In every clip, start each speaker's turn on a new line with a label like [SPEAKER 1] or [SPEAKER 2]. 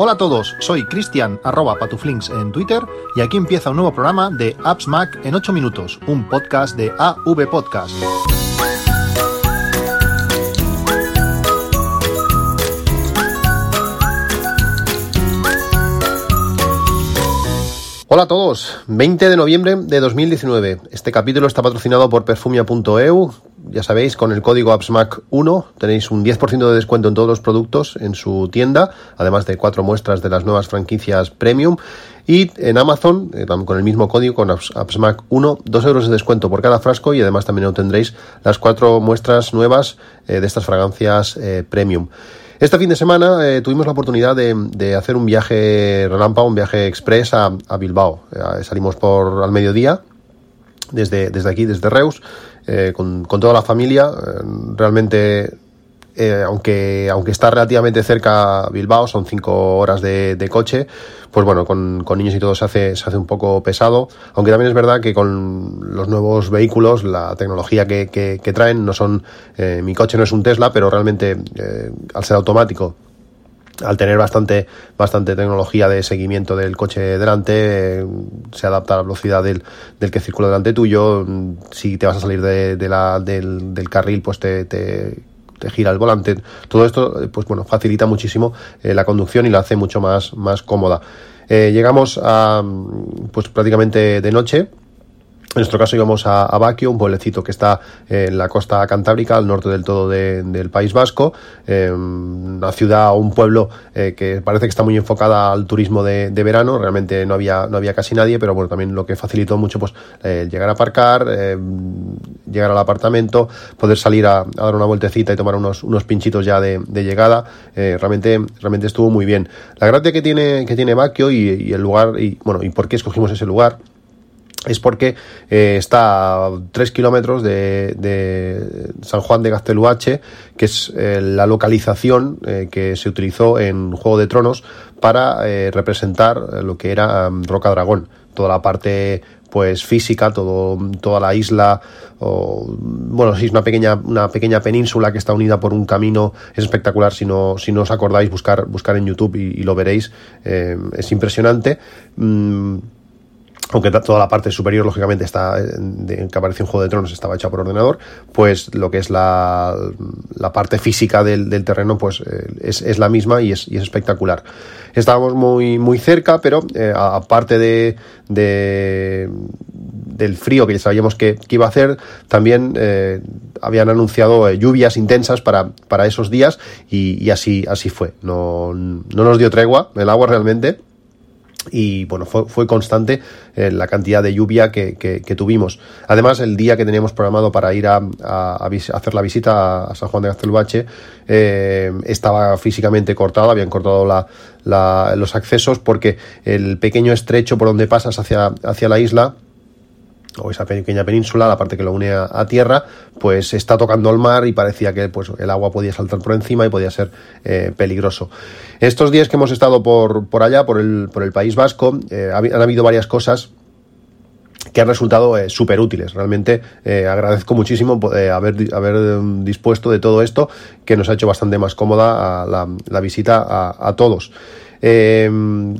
[SPEAKER 1] Hola a todos, soy Cristian arroba patuflinks en Twitter y aquí empieza un nuevo programa de Apps Mac en 8 minutos, un podcast de AV Podcast. Hola a todos, 20 de noviembre de 2019. Este capítulo está patrocinado por perfumia.eu. Ya sabéis, con el código AppsMac1 tenéis un 10% de descuento en todos los productos en su tienda, además de cuatro muestras de las nuevas franquicias premium. Y en Amazon, eh, con el mismo código, con AppsMac1, 2 euros de descuento por cada frasco y además también obtendréis las cuatro muestras nuevas eh, de estas fragancias eh, premium. Este fin de semana tuvimos la oportunidad de, hacer un viaje relámpago, un viaje express a, Bilbao. Eh, salimos por al mediodía desde, desde aquí, desde Reus, eh, con, con, toda la familia. realmente eh, aunque, aunque está relativamente cerca Bilbao, son cinco horas de, coche, pues bueno, con, niños y todo se hace, se hace un poco pesado, aunque también es verdad que con los nuevos vehículos, la tecnología que, que, traen, no son, eh, mi coche no es un Tesla, pero realmente eh, al ser automático, al tener bastante, bastante tecnología de seguimiento del coche delante, se adapta a la velocidad del, del, que circula delante tuyo. Si te vas a salir de, la, del, del, carril, pues te, te te gira el volante. Todo esto, pues bueno, facilita muchísimo eh, la conducción y la hace mucho más, más cómoda. Eh, llegamos a, pues prácticamente de noche en nuestro caso íbamos a, Baquio, un pueblecito que está en la costa cantábrica, al norte del todo del País Vasco, eh, una ciudad o un pueblo eh, que parece que está muy enfocada al turismo de, verano, realmente no había, no había casi nadie, pero bueno, también lo que facilitó mucho pues llegar a aparcar, eh, llegar al apartamento, poder salir a, dar una vueltecita y tomar unos, unos pinchitos ya de, llegada, realmente, realmente estuvo muy bien. La gracia que tiene, que tiene Baquio y, y el lugar, y bueno, y por qué escogimos ese lugar, es porque eh, está a 3 kilómetros de, San Juan de Gazteluache, que es eh, la localización eh, que se utilizó en Juego de Tronos para representar lo que era um, Roca Dragón, toda la parte pues física, todo, toda la isla, o, bueno, sí, es una pequeña, una pequeña península que está unida por un camino, es espectacular, si no, si no os acordáis, buscar, buscar en YouTube y, lo veréis, es impresionante. Mm, aunque toda la parte superior, lógicamente, está en que apareció en Juego de Tronos, estaba hecha por ordenador, pues lo que es la, la parte física del, del terreno, pues eh, es, es, la misma y es, y es, espectacular. Estábamos muy, muy cerca, pero eh, aparte de, de, del frío que ya sabíamos que, que iba a hacer, también eh, habían anunciado lluvias intensas para, para esos días y, y, así, así fue. No, no nos dio tregua el agua realmente y bueno, fue, fue constante eh, la cantidad de lluvia que, que, tuvimos. Además, el día que teníamos programado para ir a, a, hacer la visita a San Juan de Gastelbache eh, estaba físicamente cortado, habían cortado la, los accesos porque el pequeño estrecho por donde pasas hacia, hacia la isla o esa pequeña península, la parte que lo une a, tierra, pues está tocando el mar y parecía que pues, el agua podía saltar por encima y podía ser eh, peligroso. Estos días que hemos estado por, por allá, por el, por el País Vasco, eh, han habido varias cosas que han resultado eh, súper útiles. Realmente agradezco muchísimo haber, haber dispuesto de todo esto que nos ha hecho bastante más cómoda la, visita a todos. Eh,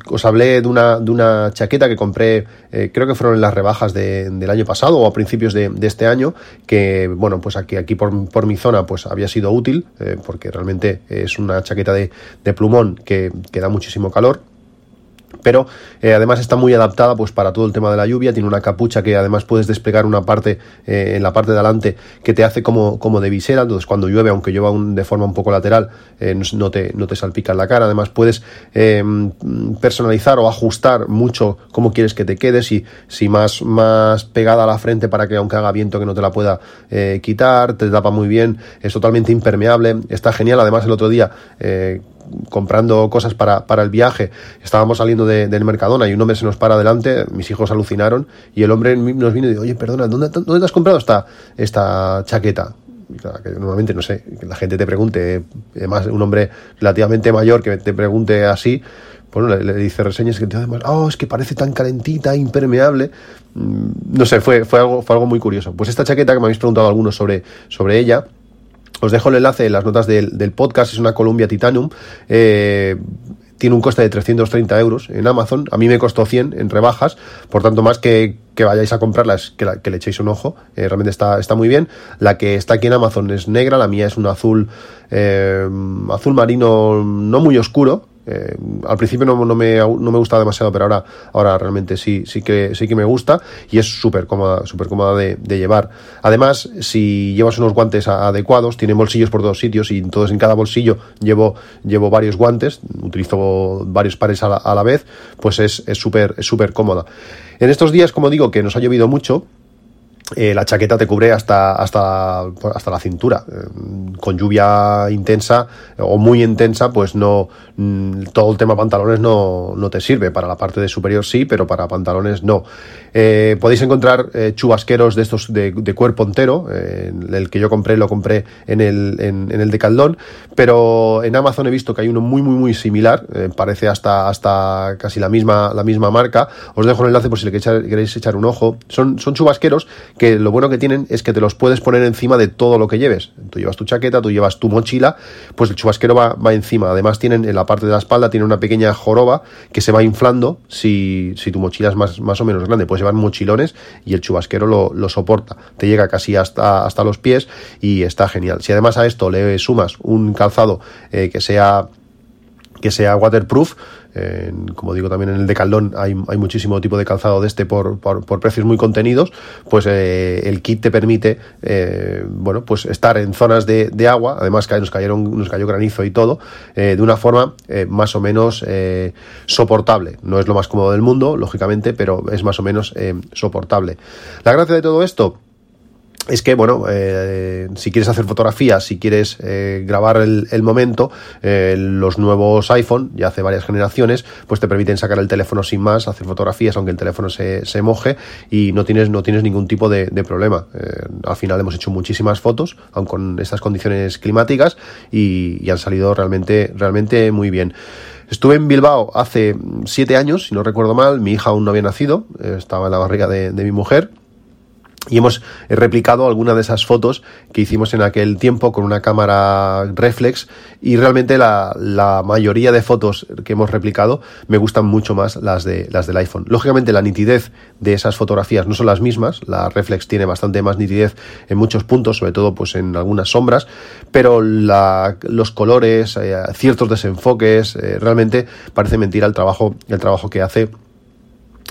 [SPEAKER 1] os hablé de una, de una chaqueta que compré, eh, creo que fueron en las rebajas de, del año pasado o a principios de, este año, que bueno, pues aquí, aquí por, por mi zona pues había sido útil, eh, porque realmente es una chaqueta de, de plumón que, que da muchísimo calor pero eh, además está muy adaptada pues para todo el tema de la lluvia, tiene una capucha que además puedes desplegar una parte eh, en la parte de adelante que te hace como, como de visera, entonces cuando llueve, aunque llueva un, de forma un poco lateral, eh, no, te, no te salpica en la cara, además puedes personalizar o ajustar mucho cómo quieres que te quede, si, si más, más pegada a la frente para que aunque haga viento que no te la pueda quitar, te tapa muy bien, es totalmente impermeable, está genial, además el otro día comprando cosas para, para el viaje, estábamos saliendo del Mercadona y un hombre se nos para adelante, mis hijos alucinaron y el hombre nos vino y dijo, oye, perdona, ¿dónde, dónde te has comprado esta, esta chaqueta? que normalmente, no sé, que la gente te pregunte, además un hombre relativamente mayor que te pregunte así, bueno, le, dice reseñas que además, oh, es que parece tan calentita, impermeable. Mm, no sé, fue, fue, algo, fue algo muy curioso. Pues esta chaqueta que me habéis preguntado algunos sobre, sobre ella, os dejo el enlace en las notas del, podcast, es una Columbia Titanium. Eh, tiene un coste de 330 euros en Amazon. A mí me costó 100 en rebajas, por tanto, más que, que vayáis a comprarla es que, que le echéis un ojo. Eh, realmente está, está muy bien. La que está aquí en Amazon es negra, la mía es un azul, eh, azul marino no muy oscuro, eh, al principio no, me, no me gustaba demasiado, pero ahora, ahora realmente sí, sí, que, sí que me gusta y es súper cómoda, súper cómoda de, llevar. Además, si llevas unos guantes adecuados, tiene bolsillos por todos sitios y entonces en cada bolsillo llevo, llevo varios guantes, utilizo varios pares a la, vez, pues es súper es súper cómoda. En estos días, como digo, que nos ha llovido mucho, eh, la chaqueta te cubre hasta, hasta, hasta la cintura. Eh, con lluvia intensa o muy intensa, pues no mm, todo el tema pantalones no, no, te sirve. Para la parte de superior sí, pero para pantalones no. Eh, podéis encontrar chubasqueros de estos de, cuerpo entero. el que yo compré lo compré en el, en, el de Caldón, pero en Amazon he visto que hay uno muy muy muy similar. parece hasta, hasta casi la misma, la misma marca. Os dejo el enlace por si le queréis echar un ojo. Son, son chubasqueros que lo bueno que tienen es que te los puedes poner encima de todo lo que lleves. Tú llevas tu chaqueta, tú llevas tu mochila, pues el chubasquero va, va encima. Además tienen en la parte de la espalda tiene una pequeña joroba que se va inflando si, si tu mochila es más, más o menos grande. Puedes llevar mochilones y el chubasquero lo, lo soporta. Te llega casi hasta, hasta los pies y está genial. Si además a esto le sumas un calzado eh, que sea que sea waterproof, como digo también en el de Caldón hay, hay muchísimo tipo de calzado de este por, por, precios muy contenidos, pues eh, el kit te permite eh, bueno pues estar en zonas de, de, agua, además que nos cayeron, nos cayó granizo y todo, eh, de una forma más o menos soportable. No es lo más cómodo del mundo, lógicamente, pero es más o menos soportable. La gracia de todo esto es que, bueno, eh, si quieres hacer fotografías, si quieres eh, grabar el, momento, eh, los nuevos iPhone, ya hace varias generaciones, pues te permiten sacar el teléfono sin más, hacer fotografías, aunque el teléfono se, se moje, y no tienes, no tienes ningún tipo de, problema. al final hemos hecho muchísimas fotos, aun con estas condiciones climáticas, y, han salido realmente, realmente muy bien. Estuve en Bilbao hace siete años, si no recuerdo mal, mi hija aún no había nacido, estaba en la barriga de mi mujer, y hemos replicado alguna de esas fotos que hicimos en aquel tiempo con una cámara reflex y realmente la, la, mayoría de fotos que hemos replicado me gustan mucho más las, de, las del iPhone. Lógicamente la nitidez de esas fotografías no son las mismas, la reflex tiene bastante más nitidez en muchos puntos, sobre todo pues en algunas sombras, pero la, los colores, eh, ciertos desenfoques, eh, realmente parece mentira el trabajo, el trabajo que hace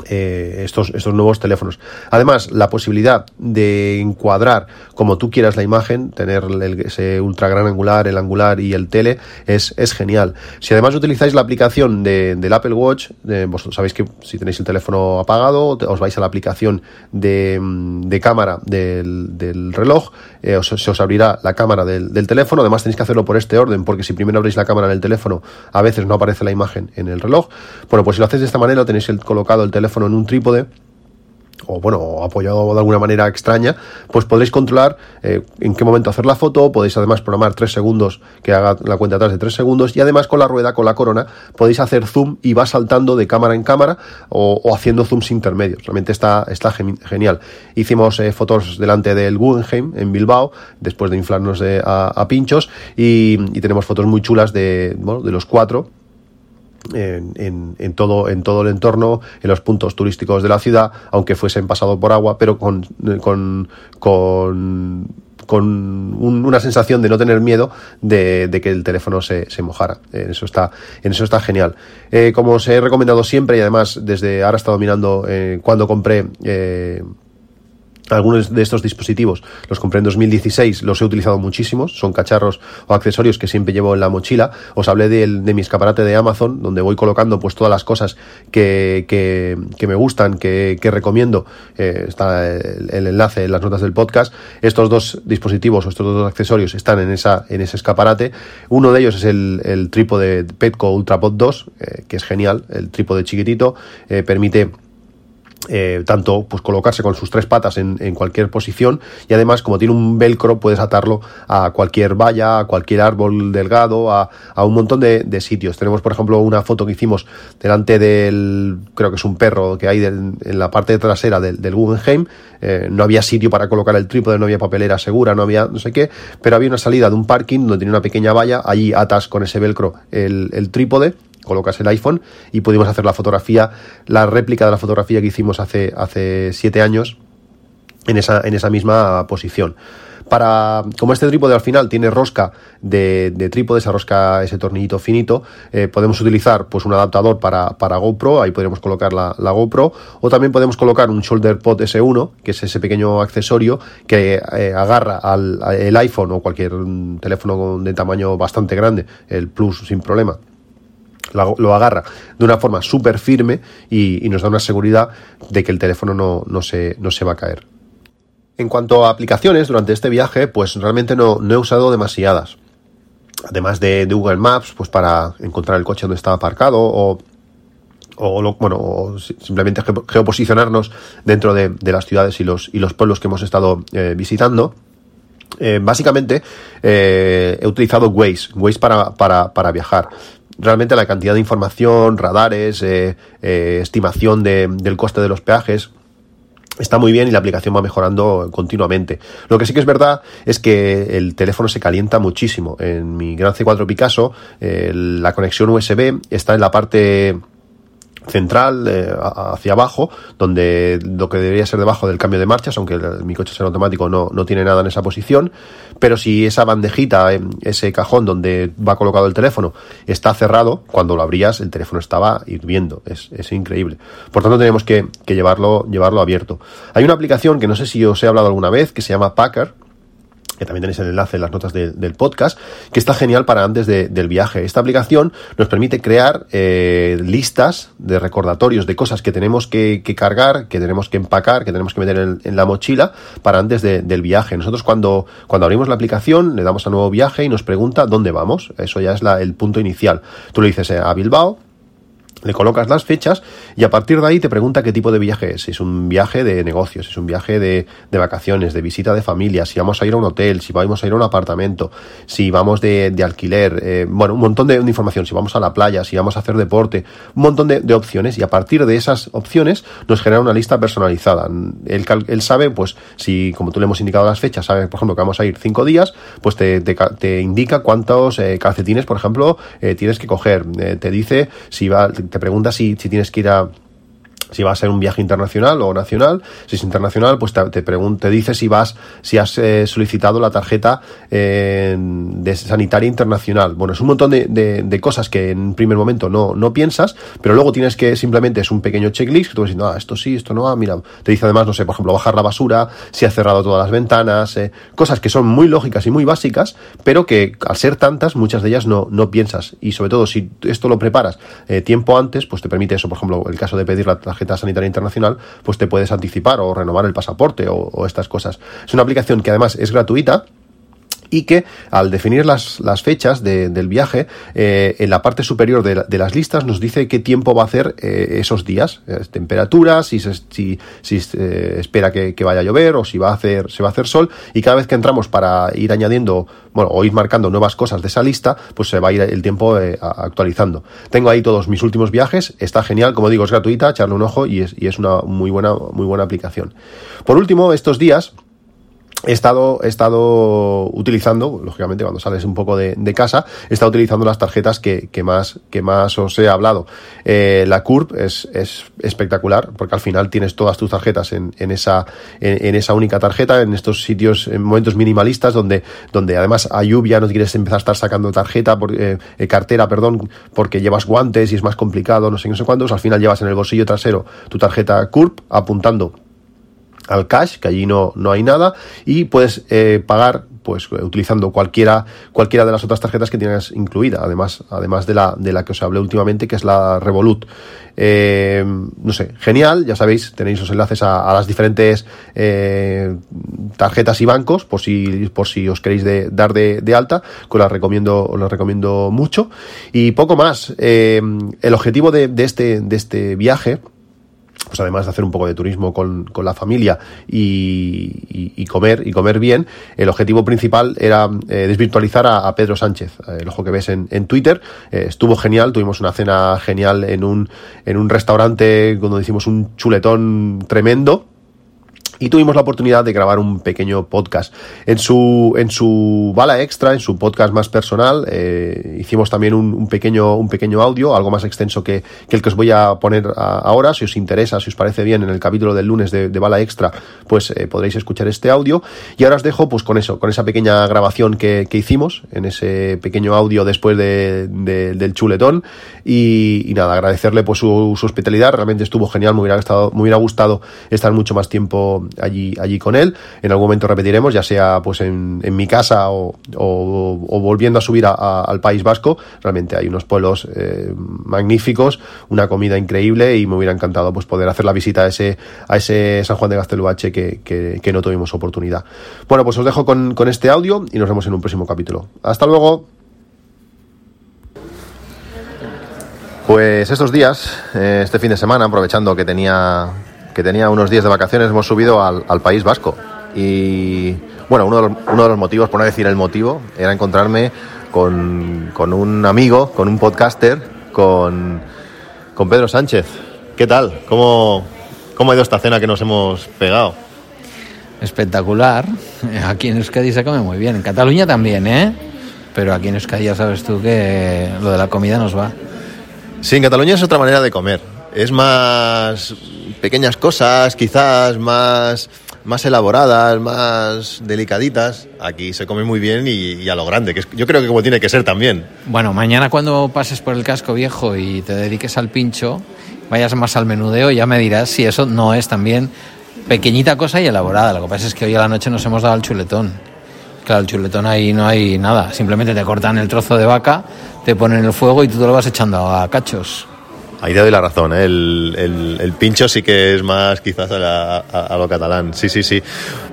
[SPEAKER 1] eh, estos, estos nuevos teléfonos. Además, la posibilidad de encuadrar como tú quieras la imagen, tener ese ultra gran angular, el angular y el tele, es, es genial. Si además utilizáis la aplicación de, del Apple Watch, vosotros sabéis que si tenéis el teléfono apagado, os vais a la aplicación de, de cámara del, del reloj, eh, se os abrirá la cámara del, teléfono. Además, tenéis que hacerlo por este orden, porque si primero abrís la cámara del teléfono, a veces no aparece la imagen en el reloj. Bueno, pues si lo hacéis de esta manera, tenéis el, colocado el teléfono en un trípode o bueno, apoyado de alguna manera extraña, pues podréis controlar eh, en qué momento hacer la foto, podéis además programar 3 segundos que haga la cuenta atrás de 3 segundos y además con la rueda, con la corona, podéis hacer zoom y va saltando de cámara en cámara o, haciendo zooms intermedios. Realmente está, está genial. Hicimos eh, fotos delante del Guggenheim en Bilbao, después de inflarnos a, pinchos y, y, tenemos fotos muy chulas de, bueno, de los cuatro en, en, todo, en todo el entorno, en los puntos turísticos de la ciudad, aunque fuesen pasado por agua, pero con, con, con, con una sensación de no tener miedo de, que el teléfono se, se, mojara. En eso está, en eso está genial. Eh, como os he recomendado siempre y además desde ahora he estado mirando eh, cuando compré eh, algunos de estos dispositivos los compré en 2016, los he utilizado muchísimos, son cacharros o accesorios que siempre llevo en la mochila. Os hablé de, de mi escaparate de Amazon, donde voy colocando pues todas las cosas que, que, me gustan, que, recomiendo. Eh, está el, el, enlace en las notas del podcast. Estos dos dispositivos o estos dos accesorios están en, esa, en ese escaparate. Uno de ellos es el, el trípode Petco UltraPod 2, eh, que es genial, el trípode chiquitito, eh, permite eh, tanto pues colocarse con sus tres patas en, en, cualquier posición y además como tiene un velcro puedes atarlo a cualquier valla, a cualquier árbol delgado, a, a un montón de, de, sitios. Tenemos por ejemplo una foto que hicimos delante del, creo que es un perro que hay en la parte trasera del, del Guggenheim, eh, no había sitio para colocar el trípode, no había papelera segura, no había no sé qué, pero había una salida de un parking donde tenía una pequeña valla, allí atas con ese velcro el, el trípode colocas el iPhone y pudimos hacer la fotografía, la réplica de la fotografía que hicimos hace, hace siete años en esa, en esa misma posición. Para como este trípode al final tiene rosca de, de trípode, esa rosca, ese tornillito finito, eh, podemos utilizar pues un adaptador para, para GoPro, ahí podemos colocar la, la, GoPro, o también podemos colocar un Shoulder Pod S1, que es ese pequeño accesorio que eh, agarra al iPhone o cualquier teléfono de tamaño bastante grande, el Plus sin problema lo agarra de una forma súper firme y, nos da una seguridad de que el teléfono no, no, se, no se va a caer. En cuanto a aplicaciones, durante este viaje, pues realmente no, no he usado demasiadas. Además de, Google Maps, pues para encontrar el coche donde estaba aparcado o, o bueno, simplemente geoposicionarnos dentro de, de, las ciudades y los, y los pueblos que hemos estado eh, visitando. Eh, básicamente eh, he utilizado Waze, Waze para, para, para viajar realmente la cantidad de información, radares, eh, eh, estimación de, del coste de los peajes, está muy bien y la aplicación va mejorando continuamente. Lo que sí que es verdad es que el teléfono se calienta muchísimo. En mi Gran C4 Picasso, eh, la conexión USB está en la parte central eh, hacia abajo, donde lo que debería ser debajo del cambio de marchas, aunque el, mi coche será automático no, no tiene nada en esa posición, pero si esa bandejita, ese cajón donde va colocado el teléfono, está cerrado, cuando lo abrías el teléfono estaba hirviendo, es, es increíble. Por tanto tenemos que, que llevarlo, llevarlo abierto. Hay una aplicación que no sé si os he hablado alguna vez, que se llama Packer, que también tenéis el enlace en las notas de, del podcast, que está genial para antes de, del viaje. Esta aplicación nos permite crear eh, listas de recordatorios de cosas que tenemos que, cargar, que tenemos que empacar, que tenemos que meter en, la mochila para antes de, del viaje. Nosotros cuando, cuando abrimos la aplicación le damos a nuevo viaje y nos pregunta dónde vamos. Eso ya es el punto inicial. Tú le dices eh, a Bilbao, le colocas las fechas y a partir de ahí te pregunta qué tipo de viaje es. Si es un viaje de negocios, si es un viaje de, de, vacaciones, de visita de familia, si vamos a ir a un hotel, si vamos a ir a un apartamento, si vamos de, de alquiler, eh, bueno, un montón de, información, si vamos a la playa, si vamos a hacer deporte, un montón de, opciones y a partir de esas opciones nos genera una lista personalizada. Él, él sabe, pues, si como tú le hemos indicado las fechas, sabe, por ejemplo, que vamos a ir cinco días, pues te, te, te indica cuántos eh, calcetines, por ejemplo, eh, tienes que coger. Te dice si va te pregunta si, si tienes que ir a si va a ser un viaje internacional o nacional. Si es internacional, pues te, te, te dice si vas, si has eh, solicitado la tarjeta eh, sanitaria internacional. Bueno, es un montón de, de, cosas que en primer momento no, no piensas, pero luego tienes que simplemente es un pequeño checklist que tú vas diciendo, ah, esto sí, esto no, ah, mira, te dice además, no sé, por ejemplo, bajar la basura, si has cerrado todas las ventanas, eh, cosas que son muy lógicas y muy básicas, pero que al ser tantas, muchas de ellas no, no piensas. Y sobre todo, si esto lo preparas tiempo antes, pues te permite eso, por ejemplo, el caso de pedir la tarjeta sanitaria internacional, pues te puedes anticipar o renovar el pasaporte o, o estas cosas. Es una aplicación que además es gratuita y que al definir las, las fechas de, del viaje, eh, en la parte superior de, las listas nos dice qué tiempo va a hacer eh, esos días, eh, temperaturas, si, se, si, si espera que, que, vaya a llover o si va a hacer, se va a hacer sol, y cada vez que entramos para ir añadiendo, bueno, o ir marcando nuevas cosas de esa lista, pues se va a ir el tiempo actualizando. Tengo ahí todos mis últimos viajes, está genial, como digo, es gratuita, echarle un ojo y es, y es una muy buena, muy buena aplicación. Por último, estos días, he estado, he estado utilizando, lógicamente cuando sales un poco de, casa, he estado utilizando las tarjetas que, que, más, que más os he hablado. Eh, la CURP es, es espectacular porque al final tienes todas tus tarjetas en, en esa, en, esa única tarjeta, en estos sitios, en momentos minimalistas donde, donde además a lluvia no quieres empezar a estar sacando tarjeta, por, eh, cartera, perdón, porque llevas guantes y es más complicado, no sé, no sé cuántos, al final llevas en el bolsillo trasero tu tarjeta CURP apuntando al cash, que allí no, no hay nada, y puedes eh, pagar pues utilizando cualquiera, cualquiera de las otras tarjetas que tienes incluida, además, además de la, de la que os hablé últimamente, que es la Revolut. Eh, no sé, genial, ya sabéis, tenéis los enlaces a, a las diferentes eh, tarjetas y bancos, por si, por si os queréis de, dar de, de, alta, que os las recomiendo, os las recomiendo mucho. Y poco más. Eh, el objetivo de, de, este, de este viaje pues además de hacer un poco de turismo con, con la familia y, comer y comer bien, el objetivo principal era eh, desvirtualizar a, Pedro Sánchez, el ojo que ves en, en Twitter, eh, estuvo genial, tuvimos una cena genial en un, en un restaurante donde hicimos un chuletón tremendo,
[SPEAKER 2] y tuvimos la oportunidad de grabar un pequeño podcast. En su, en su bala extra, en su podcast más personal, eh, hicimos también un, pequeño, un pequeño audio, algo más extenso que, el que os voy a poner ahora. Si os interesa, si os parece bien, en el capítulo del lunes de, bala extra, pues eh, podréis escuchar este audio. Y ahora os dejo pues con eso, con esa pequeña grabación que, hicimos, en ese pequeño audio después de, del chuletón. Y, nada, agradecerle pues su, hospitalidad, realmente estuvo genial, me hubiera, estado, me hubiera gustado estar mucho más tiempo allí, allí con él. En algún momento repetiremos, ya sea pues en, en mi casa o, o, volviendo a subir al País Vasco. Realmente hay unos pueblos eh, magníficos, una comida increíble y me hubiera encantado pues poder hacer la visita a ese, a ese San Juan de Gasteluache que, que, no tuvimos oportunidad. Bueno, pues os dejo con, con este audio y nos vemos en un próximo capítulo. Hasta luego. Pues estos días, eh, este fin de semana, aprovechando que tenía que tenía unos días de vacaciones, hemos subido al, País Vasco. Y bueno, uno de, los, uno de, los, motivos, por no decir el motivo, era encontrarme con, con un amigo, con un podcaster, con, con, Pedro Sánchez. ¿Qué tal? ¿Cómo, ¿Cómo ha ido esta cena que nos hemos pegado?
[SPEAKER 3] Espectacular. Aquí en Euskadi se come muy bien. En Cataluña también, ¿eh? Pero aquí en Euskadi ya sabes tú que lo de la comida nos va.
[SPEAKER 2] Sí, en Cataluña es otra manera de comer. Es más pequeñas cosas, quizás más, más elaboradas, más delicaditas. Aquí se come muy bien y, a lo grande, que yo creo que como tiene que ser también.
[SPEAKER 3] Bueno, mañana cuando pases por el casco viejo y te dediques al pincho, vayas más al menudeo, ya me dirás si eso no es también pequeñita cosa y elaborada. Lo que pasa es que hoy a la noche nos hemos dado el chuletón. Claro, el chuletón ahí no hay nada. Simplemente te cortan el trozo de vaca, te ponen el fuego y tú te lo vas echando a cachos.
[SPEAKER 2] Ahí te doy la razón, ¿eh? el, el, pincho sí que es más quizás a, lo catalán. Sí, sí, sí.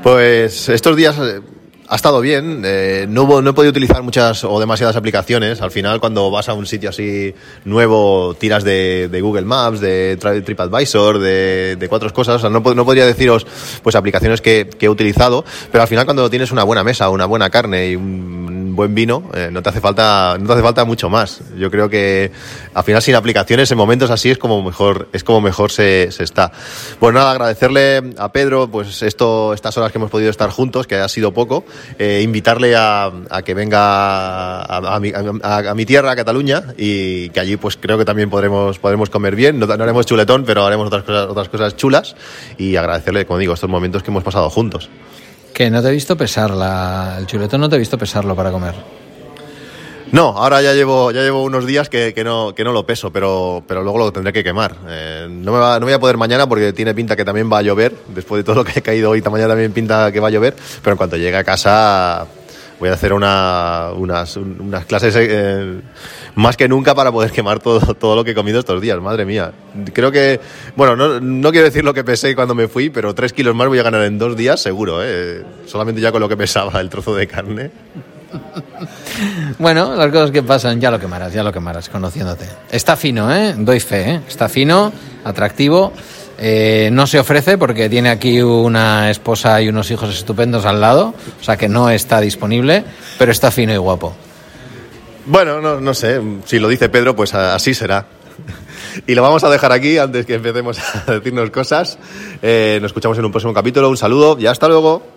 [SPEAKER 2] Pues estos días eh, ha estado bien. Eh, no, he podido utilizar muchas o demasiadas aplicaciones. Al final, cuando vas a un sitio así nuevo, tiras de, Google Maps, de TripAdvisor, de, cuatro cosas. O sea, no, no, podría deciros pues aplicaciones que, he utilizado, pero al final, cuando tienes una buena mesa, una buena carne y un buen vino, eh, no te hace falta, no te hace falta mucho más. Yo creo que al final sin aplicaciones en momentos así es como mejor, es como mejor se, se está. Bueno, nada, agradecerle a Pedro, pues esto, estas horas que hemos podido estar juntos, que ha sido poco, eh, invitarle a, a, que venga a, a, mi, a, mi, tierra, a Cataluña, y que allí pues creo que también podremos, podremos comer bien. No, no haremos chuletón, pero haremos otras cosas, otras cosas chulas y agradecerle, como digo, estos momentos que hemos pasado juntos.
[SPEAKER 3] Que no te he visto pesarla, el chuletón no te he visto pesarlo para comer.
[SPEAKER 2] No, ahora ya llevo, ya llevo unos días que, no, que no lo peso, pero, pero luego lo tendré que quemar. Eh, no, me va, no voy a poder mañana porque tiene pinta que también va a llover. Después de todo lo que ha caído hoy, mañana también pinta que va a llover. Pero en cuanto llegue a casa, voy a hacer una, unas, unas clases eh, más que nunca para poder quemar todo, todo lo que he comido estos días, madre mía. Creo que, bueno, no, no quiero decir lo que pesé cuando me fui, pero tres kilos más voy a ganar en dos días, seguro, ¿eh? solamente ya con lo que pesaba el trozo de carne.
[SPEAKER 3] Bueno, las cosas que pasan, ya lo quemarás, ya lo quemarás, conociéndote. Está fino, ¿eh? Doy fe, ¿eh? Está fino, atractivo. Eh, no se ofrece porque tiene aquí una esposa y unos hijos estupendos al lado, o sea que no está disponible, pero está fino y guapo.
[SPEAKER 2] Bueno, no, no sé, si lo dice Pedro, pues así será. Y lo vamos a dejar aquí antes que empecemos a decirnos cosas. Eh, nos escuchamos en un próximo capítulo. Un saludo y hasta luego.